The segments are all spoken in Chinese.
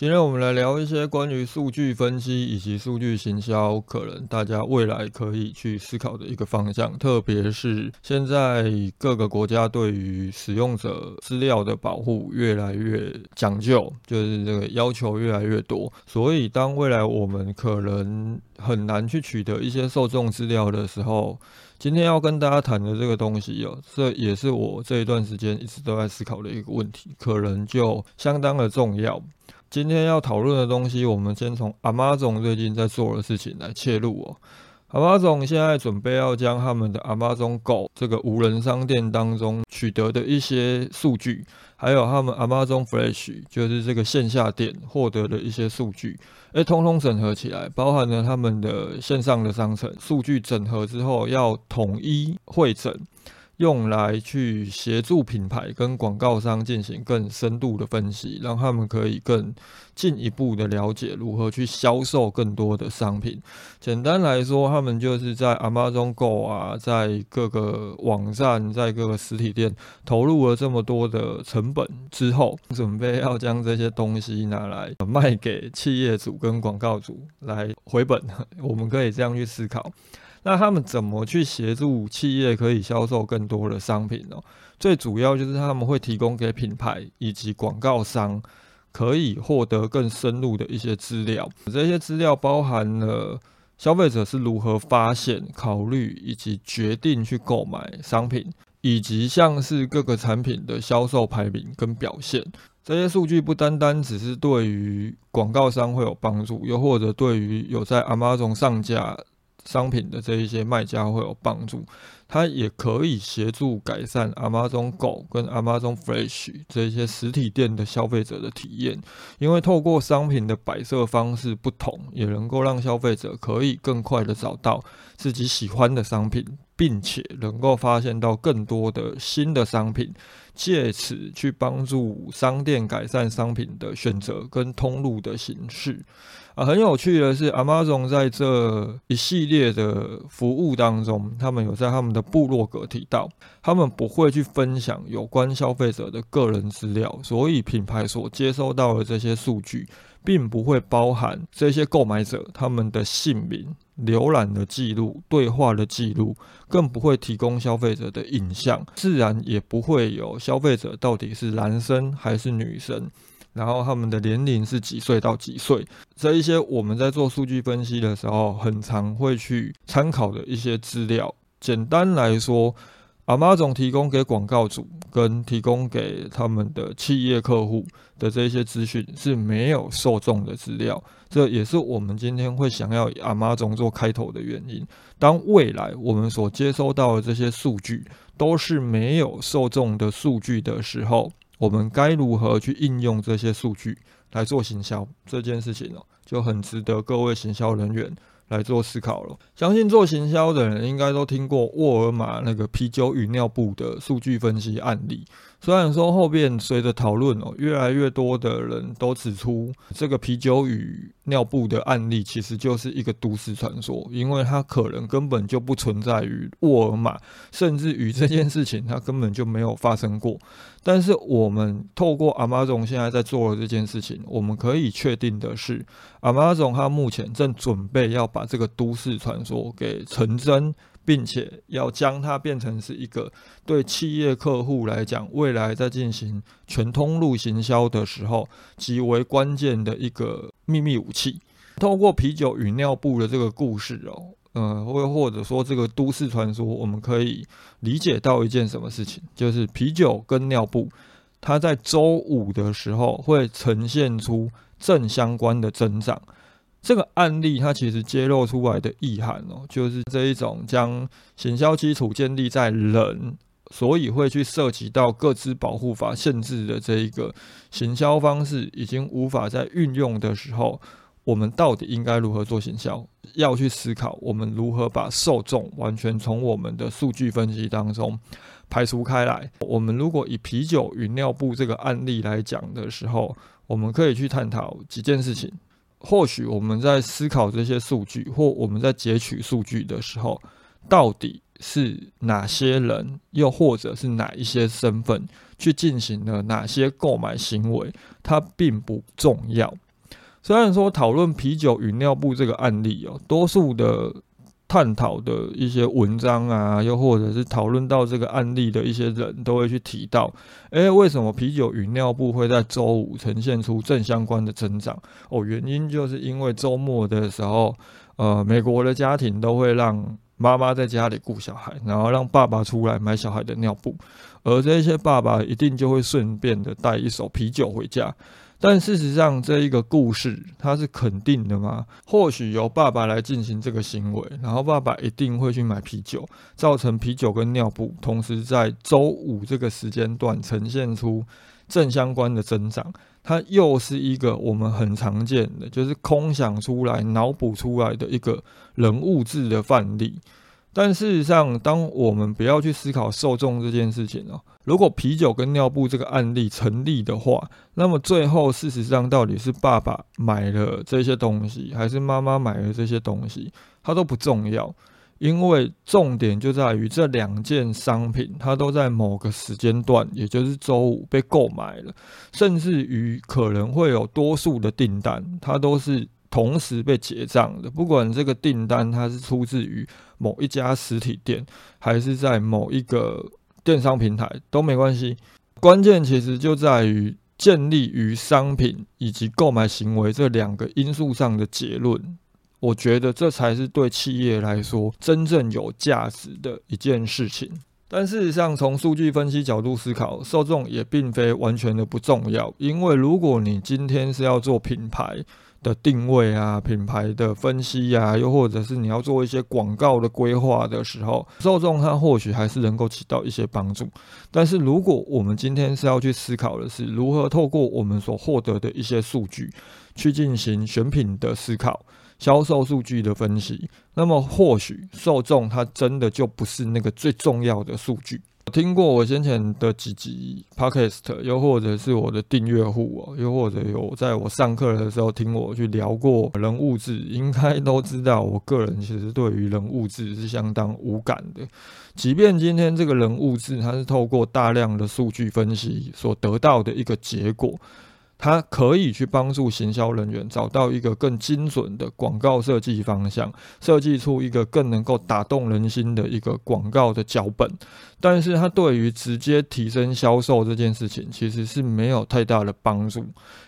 今天我们来聊一些关于数据分析以及数据行销，可能大家未来可以去思考的一个方向。特别是现在各个国家对于使用者资料的保护越来越讲究，就是这个要求越来越多。所以当未来我们可能很难去取得一些受众资料的时候，今天要跟大家谈的这个东西哦，这也是我这一段时间一直都在思考的一个问题，可能就相当的重要。今天要讨论的东西，我们先从 Amazon 最近在做的事情来切入哦。Amazon 现在准备要将他们的 Amazon Go 这个无人商店当中取得的一些数据，还有他们 Amazon Fresh 就是这个线下店获得的一些数据，哎，通通整合起来，包含了他们的线上的商城数据整合之后，要统一会诊。用来去协助品牌跟广告商进行更深度的分析，让他们可以更进一步的了解如何去销售更多的商品。简单来说，他们就是在 Amazon Go 啊，在各个网站、在各个实体店投入了这么多的成本之后，准备要将这些东西拿来卖给企业主跟广告主来回本。我们可以这样去思考。那他们怎么去协助企业可以销售更多的商品呢？最主要就是他们会提供给品牌以及广告商，可以获得更深入的一些资料。这些资料包含了消费者是如何发现、考虑以及决定去购买商品，以及像是各个产品的销售排名跟表现。这些数据不单单只是对于广告商会有帮助，又或者对于有在 Amazon 上架。商品的这一些卖家会有帮助，它也可以协助改善 Amazon Go 跟 Amazon Fresh 这些实体店的消费者的体验，因为透过商品的摆设方式不同，也能够让消费者可以更快的找到自己喜欢的商品，并且能够发现到更多的新的商品，借此去帮助商店改善商品的选择跟通路的形式。啊，很有趣的是，Amazon 在这一系列的服务当中，他们有在他们的部落格提到，他们不会去分享有关消费者的个人资料，所以品牌所接收到的这些数据，并不会包含这些购买者他们的姓名、浏览的记录、对话的记录，更不会提供消费者的影像，自然也不会有消费者到底是男生还是女生。然后他们的年龄是几岁到几岁？这一些我们在做数据分析的时候，很常会去参考的一些资料。简单来说，阿妈总提供给广告主跟提供给他们的企业客户的这些资讯是没有受众的资料。这也是我们今天会想要以阿妈总做开头的原因。当未来我们所接收到的这些数据都是没有受众的数据的时候，我们该如何去应用这些数据来做行销这件事情呢？就很值得各位行销人员来做思考了。相信做行销的人应该都听过沃尔玛那个啤酒与尿布的数据分析案例。虽然说后边随着讨论哦，越来越多的人都指出这个啤酒与尿布的案例其实就是一个都市传说，因为它可能根本就不存在于沃尔玛，甚至于这件事情它根本就没有发生过。但是我们透过 Amazon 现在在做的这件事情，我们可以确定的是，，Amazon 它目前正准备要把这个都市传说给成真。并且要将它变成是一个对企业客户来讲，未来在进行全通路行销的时候极为关键的一个秘密武器。透过啤酒与尿布的这个故事哦，嗯，或或者说这个都市传说，我们可以理解到一件什么事情，就是啤酒跟尿布，它在周五的时候会呈现出正相关的增长。这个案例它其实揭露出来的意涵哦，就是这一种将行销基础建立在人，所以会去涉及到各自保护法限制的这一个行销方式，已经无法再运用的时候，我们到底应该如何做行销？要去思考我们如何把受众完全从我们的数据分析当中排除开来。我们如果以啤酒与尿布这个案例来讲的时候，我们可以去探讨几件事情。或许我们在思考这些数据，或我们在截取数据的时候，到底是哪些人，又或者是哪一些身份去进行了哪些购买行为，它并不重要。虽然说讨论啤酒与尿布这个案例哦，多数的探讨的一些文章啊，又或者是讨论到这个案例的一些人都会去提到，诶，为什么啤酒与尿布会在周五呈现出正相关的增长？哦，原因就是因为周末的时候，呃，美国的家庭都会让妈妈在家里顾小孩，然后让爸爸出来买小孩的尿布，而这些爸爸一定就会顺便的带一手啤酒回家。但事实上，这一个故事它是肯定的吗？或许由爸爸来进行这个行为，然后爸爸一定会去买啤酒，造成啤酒跟尿布同时在周五这个时间段呈现出正相关的增长。它又是一个我们很常见的，就是空想出来、脑补出来的一个人物志的范例。但事实上，当我们不要去思考受众这件事情哦，如果啤酒跟尿布这个案例成立的话，那么最后事实上到底是爸爸买了这些东西，还是妈妈买了这些东西，它都不重要，因为重点就在于这两件商品，它都在某个时间段，也就是周五被购买了，甚至于可能会有多数的订单，它都是。同时被结账的，不管这个订单它是出自于某一家实体店，还是在某一个电商平台都没关系。关键其实就在于建立于商品以及购买行为这两个因素上的结论。我觉得这才是对企业来说真正有价值的一件事情。但事实上，从数据分析角度思考，受众也并非完全的不重要。因为如果你今天是要做品牌，的定位啊，品牌的分析呀，又或者是你要做一些广告的规划的时候，受众它或许还是能够起到一些帮助。但是如果我们今天是要去思考的是如何透过我们所获得的一些数据去进行选品的思考、销售数据的分析，那么或许受众它真的就不是那个最重要的数据。听过我先前的几集 podcast，又或者是我的订阅户哦，又或者有在我上课的时候听我去聊过人物志，应该都知道，我个人其实对于人物志是相当无感的。即便今天这个人物志，它是透过大量的数据分析所得到的一个结果。它可以去帮助行销人员找到一个更精准的广告设计方向，设计出一个更能够打动人心的一个广告的脚本。但是它对于直接提升销售这件事情，其实是没有太大的帮助，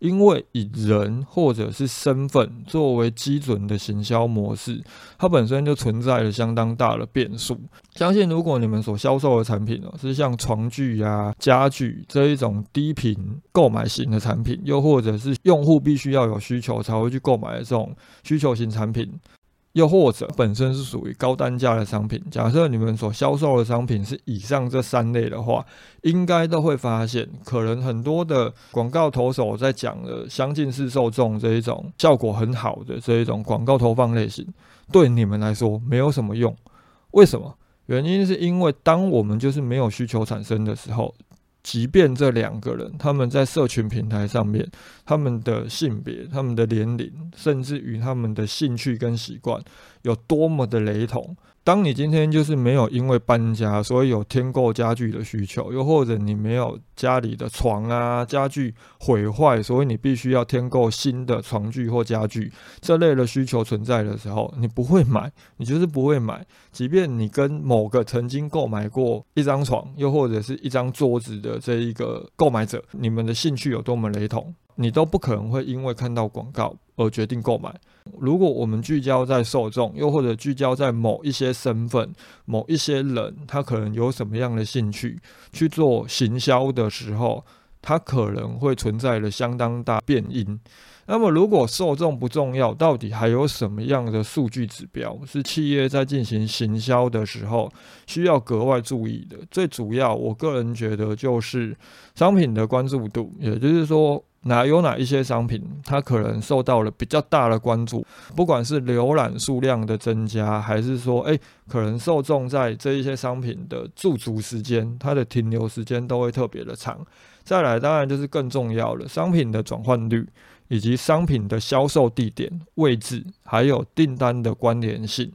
因为以人或者是身份作为基准的行销模式，它本身就存在了相当大的变数。相信如果你们所销售的产品哦，是像床具呀、家具这一种低频购买型的产品，又或者是用户必须要有需求才会去购买的这种需求型产品。又或者本身是属于高单价的商品，假设你们所销售的商品是以上这三类的话，应该都会发现，可能很多的广告投手在讲的相近式受众这一种效果很好的这一种广告投放类型，对你们来说没有什么用。为什么？原因是因为当我们就是没有需求产生的时候。即便这两个人他们在社群平台上面，他们的性别、他们的年龄，甚至于他们的兴趣跟习惯有多么的雷同。当你今天就是没有因为搬家，所以有添购家具的需求，又或者你没有家里的床啊家具毁坏，所以你必须要添购新的床具或家具这类的需求存在的时候，你不会买，你就是不会买。即便你跟某个曾经购买过一张床，又或者是一张桌子的这一个购买者，你们的兴趣有多么雷同，你都不可能会因为看到广告而决定购买。如果我们聚焦在受众，又或者聚焦在某一些身份、某一些人，他可能有什么样的兴趣去做行销的时候，他可能会存在了相当大变因。那么，如果受众不重要，到底还有什么样的数据指标是企业在进行行销的时候需要格外注意的？最主要，我个人觉得就是商品的关注度，也就是说。哪有哪一些商品它可能受到了比较大的关注，不管是浏览数量的增加，还是说，诶可能受众在这一些商品的驻足时间，它的停留时间都会特别的长。再来，当然就是更重要的商品的转换率，以及商品的销售地点、位置，还有订单的关联性。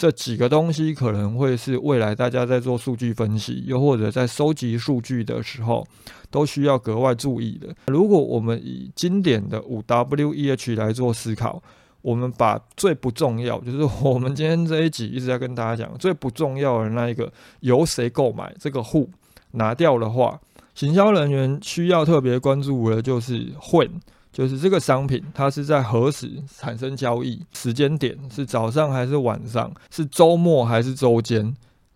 这几个东西可能会是未来大家在做数据分析，又或者在收集数据的时候，都需要格外注意的。如果我们以经典的五 W E H 来做思考，我们把最不重要，就是我们今天这一集一直在跟大家讲最不重要的那一个由谁购买这个户拿掉的话，行销人员需要特别关注的就是 when。就是这个商品，它是在何时产生交易？时间点是早上还是晚上？是周末还是周间？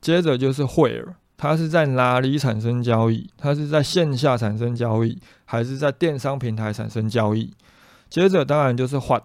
接着就是 where，它是在哪里产生交易？它是在线下产生交易，还是在电商平台产生交易？接着当然就是 what。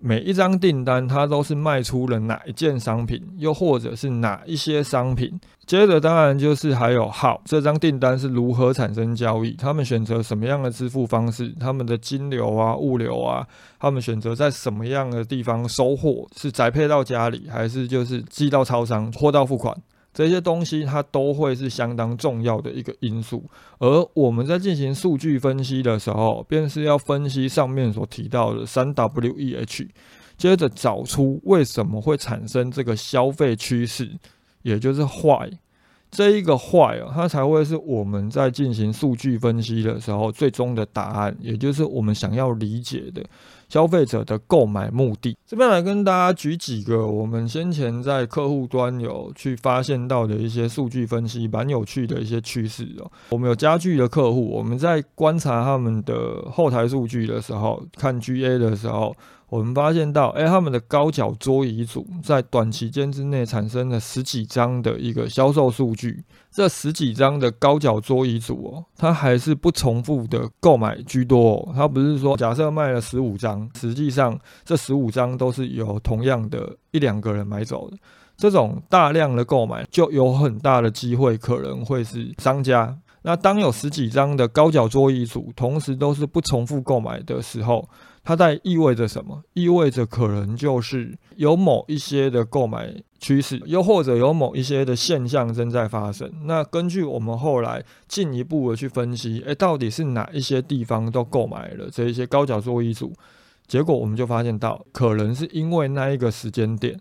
每一张订单，它都是卖出了哪一件商品，又或者是哪一些商品。接着，当然就是还有号，这张订单是如何产生交易？他们选择什么样的支付方式？他们的金流啊、物流啊，他们选择在什么样的地方收货？是宅配到家里，还是就是寄到超商，货到付款？这些东西它都会是相当重要的一个因素，而我们在进行数据分析的时候，便是要分析上面所提到的三 W E H，接着找出为什么会产生这个消费趋势，也就是坏。这一个坏啊，它才会是我们在进行数据分析的时候最终的答案，也就是我们想要理解的消费者的购买目的。这边来跟大家举几个我们先前在客户端有去发现到的一些数据分析，蛮有趣的一些趋势哦。我们有家具的客户，我们在观察他们的后台数据的时候，看 GA 的时候。我们发现到，哎，他们的高脚桌椅组在短期间之内产生了十几张的一个销售数据。这十几张的高脚桌椅组哦，它还是不重复的购买居多。哦。它不是说假设卖了十五张，实际上这十五张都是由同样的一两个人买走的。这种大量的购买，就有很大的机会可能会是商家。那当有十几张的高脚桌椅组同时都是不重复购买的时候，它在意味着什么？意味着可能就是有某一些的购买趋势，又或者有某一些的现象正在发生。那根据我们后来进一步的去分析，诶，到底是哪一些地方都购买了这一些高脚桌椅组？结果我们就发现到，可能是因为那一个时间点。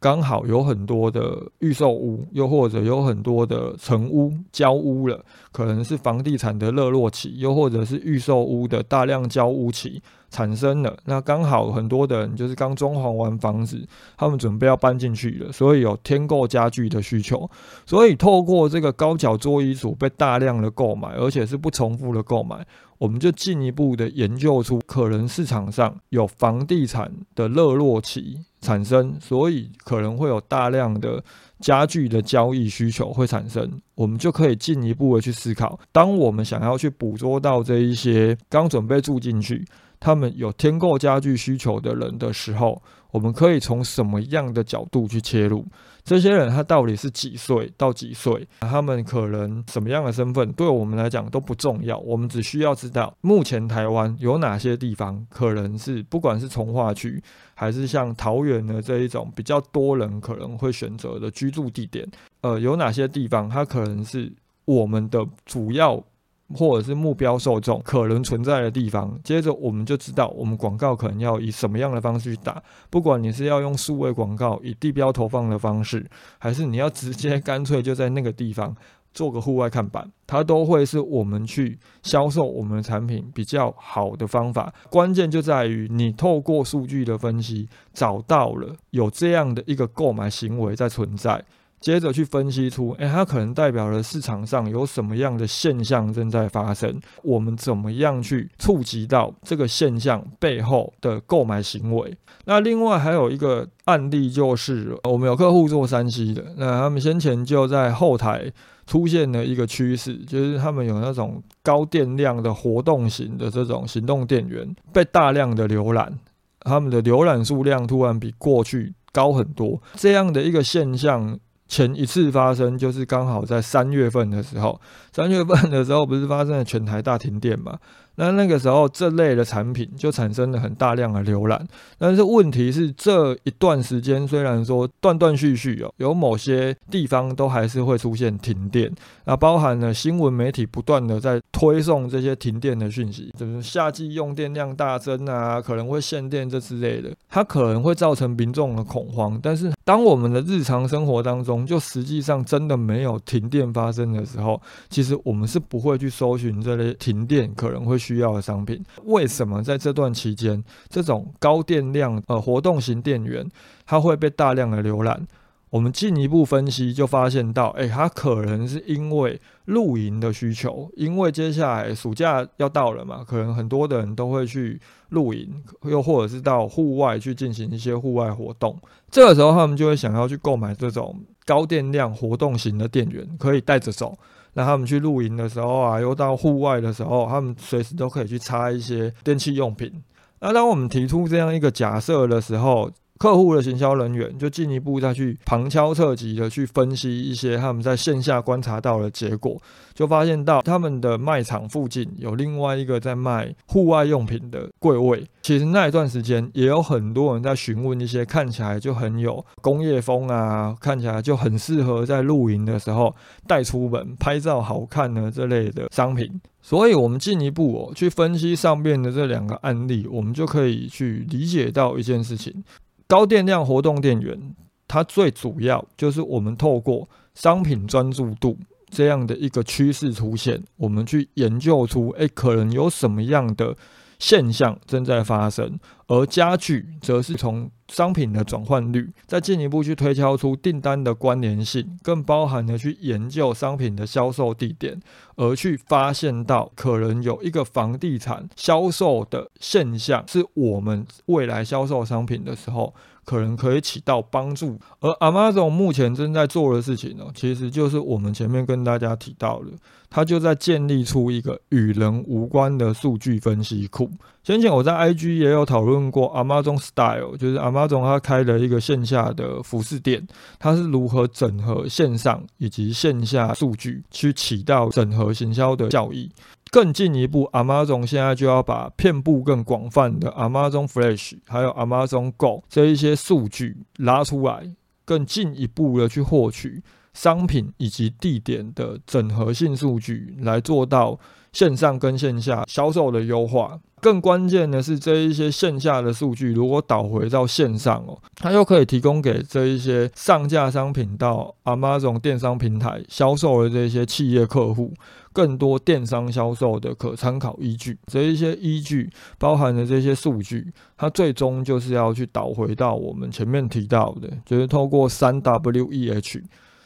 刚好有很多的预售屋，又或者有很多的成屋交屋了，可能是房地产的热络期，又或者是预售屋的大量交屋期产生了。那刚好很多的人就是刚装潢完房子，他们准备要搬进去了，所以有添购家具的需求。所以透过这个高脚桌椅组被大量的购买，而且是不重复的购买。我们就进一步的研究出，可能市场上有房地产的热络期产生，所以可能会有大量的家具的交易需求会产生。我们就可以进一步的去思考，当我们想要去捕捉到这一些刚准备住进去，他们有添购家具需求的人的时候，我们可以从什么样的角度去切入？这些人他到底是几岁到几岁？他们可能什么样的身份，对我们来讲都不重要。我们只需要知道，目前台湾有哪些地方可能是，不管是从化区，还是像桃园的这一种比较多人可能会选择的居住地点，呃，有哪些地方它可能是我们的主要。或者是目标受众可能存在的地方，接着我们就知道我们广告可能要以什么样的方式去打。不管你是要用数位广告以地标投放的方式，还是你要直接干脆就在那个地方做个户外看板，它都会是我们去销售我们的产品比较好的方法。关键就在于你透过数据的分析，找到了有这样的一个购买行为在存在。接着去分析出，诶，它可能代表了市场上有什么样的现象正在发生，我们怎么样去触及到这个现象背后的购买行为？那另外还有一个案例，就是我们有客户做山西的，那他们先前就在后台出现了一个趋势，就是他们有那种高电量的活动型的这种行动电源被大量的浏览，他们的浏览数量突然比过去高很多，这样的一个现象。前一次发生就是刚好在三月份的时候，三月份的时候不是发生了全台大停电嘛？那那个时候这类的产品就产生了很大量的浏览。但是问题是这一段时间虽然说断断续续哦，有某些地方都还是会出现停电，那包含了新闻媒体不断的在推送这些停电的讯息，就是夏季用电量大增啊，可能会限电这之类的，它可能会造成民众的恐慌。但是当我们的日常生活当中，就实际上真的没有停电发生的时候，其实我们是不会去搜寻这类停电可能会需要的商品。为什么在这段期间，这种高电量呃活动型电源它会被大量的浏览？我们进一步分析就发现到，哎，它可能是因为露营的需求，因为接下来暑假要到了嘛，可能很多的人都会去露营，又或者是到户外去进行一些户外活动。这个时候，他们就会想要去购买这种高电量活动型的电源，可以带着走。那他们去露营的时候啊，又到户外的时候，他们随时都可以去插一些电器用品。那当我们提出这样一个假设的时候，客户的行销人员就进一步再去旁敲侧击的去分析一些他们在线下观察到的结果，就发现到他们的卖场附近有另外一个在卖户外用品的柜位。其实那一段时间也有很多人在询问一些看起来就很有工业风啊，看起来就很适合在露营的时候带出门拍照好看的这类的商品。所以，我们进一步哦去分析上面的这两个案例，我们就可以去理解到一件事情。高电量活动电源，它最主要就是我们透过商品专注度这样的一个趋势出现，我们去研究出，诶，可能有什么样的现象正在发生，而家具则是从商品的转换率，再进一步去推敲出订单的关联性，更包含了去研究商品的销售地点，而去发现到可能有一个房地产销售的现象，是我们未来销售商品的时候。可能可以起到帮助，而 Amazon 目前正在做的事情呢，其实就是我们前面跟大家提到的，它就在建立出一个与人无关的数据分析库。先前我在 IG 也有讨论过 Amazon Style，就是 Amazon 它开了一个线下的服饰店，它是如何整合线上以及线下数据，去起到整合行销的效益。更进一步，Amazon 现在就要把遍布更广泛的 Amazon Flash，还有 Amazon Go 这一些数据拉出来，更进一步的去获取商品以及地点的整合性数据，来做到线上跟线下销售的优化。更关键的是，这一些线下的数据如果导回到线上哦，它又可以提供给这一些上架商品到 Amazon 电商平台销售的这些企业客户。更多电商销售的可参考依据，这一些依据包含的这些数据，它最终就是要去导回到我们前面提到的，就是透过三 W E H，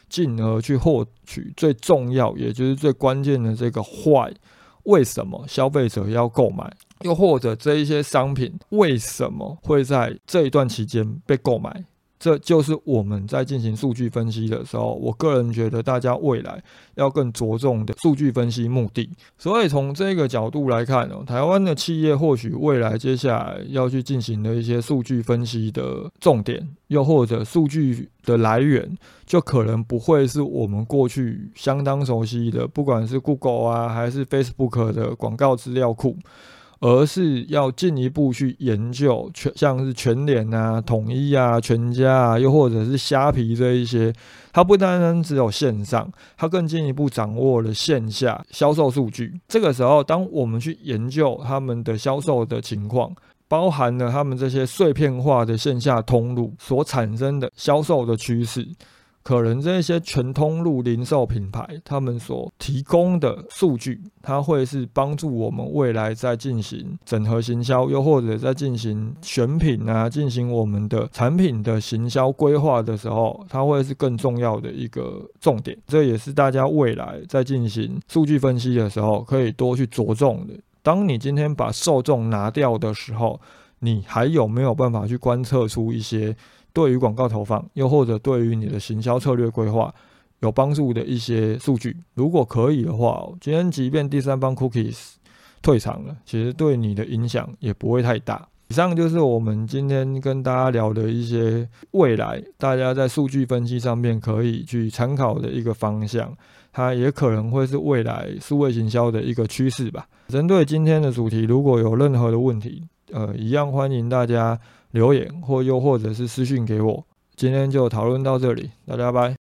进而去获取最重要也就是最关键的这个坏，为什么消费者要购买？又或者这一些商品为什么会在这一段期间被购买？这就是我们在进行数据分析的时候，我个人觉得大家未来要更着重的数据分析目的。所以从这个角度来看呢，台湾的企业或许未来接下来要去进行的一些数据分析的重点，又或者数据的来源，就可能不会是我们过去相当熟悉的，不管是 Google 啊，还是 Facebook 的广告资料库。而是要进一步去研究全，像是全联啊、统一啊、全家啊，又或者是虾皮这一些，它不单单只有线上，它更进一步掌握了线下销售数据。这个时候，当我们去研究他们的销售的情况，包含了他们这些碎片化的线下通路所产生的销售的趋势。可能这些全通路零售品牌，他们所提供的数据，它会是帮助我们未来在进行整合行销，又或者在进行选品啊，进行我们的产品的行销规划的时候，它会是更重要的一个重点。这也是大家未来在进行数据分析的时候，可以多去着重的。当你今天把受众拿掉的时候，你还有没有办法去观测出一些？对于广告投放，又或者对于你的行销策略规划有帮助的一些数据，如果可以的话，今天即便第三方 cookies 退场了，其实对你的影响也不会太大。以上就是我们今天跟大家聊的一些未来大家在数据分析上面可以去参考的一个方向。它也可能会是未来数位行销的一个趋势吧。针对今天的主题，如果有任何的问题，呃，一样欢迎大家留言或又或者是私讯给我。今天就讨论到这里，大家拜。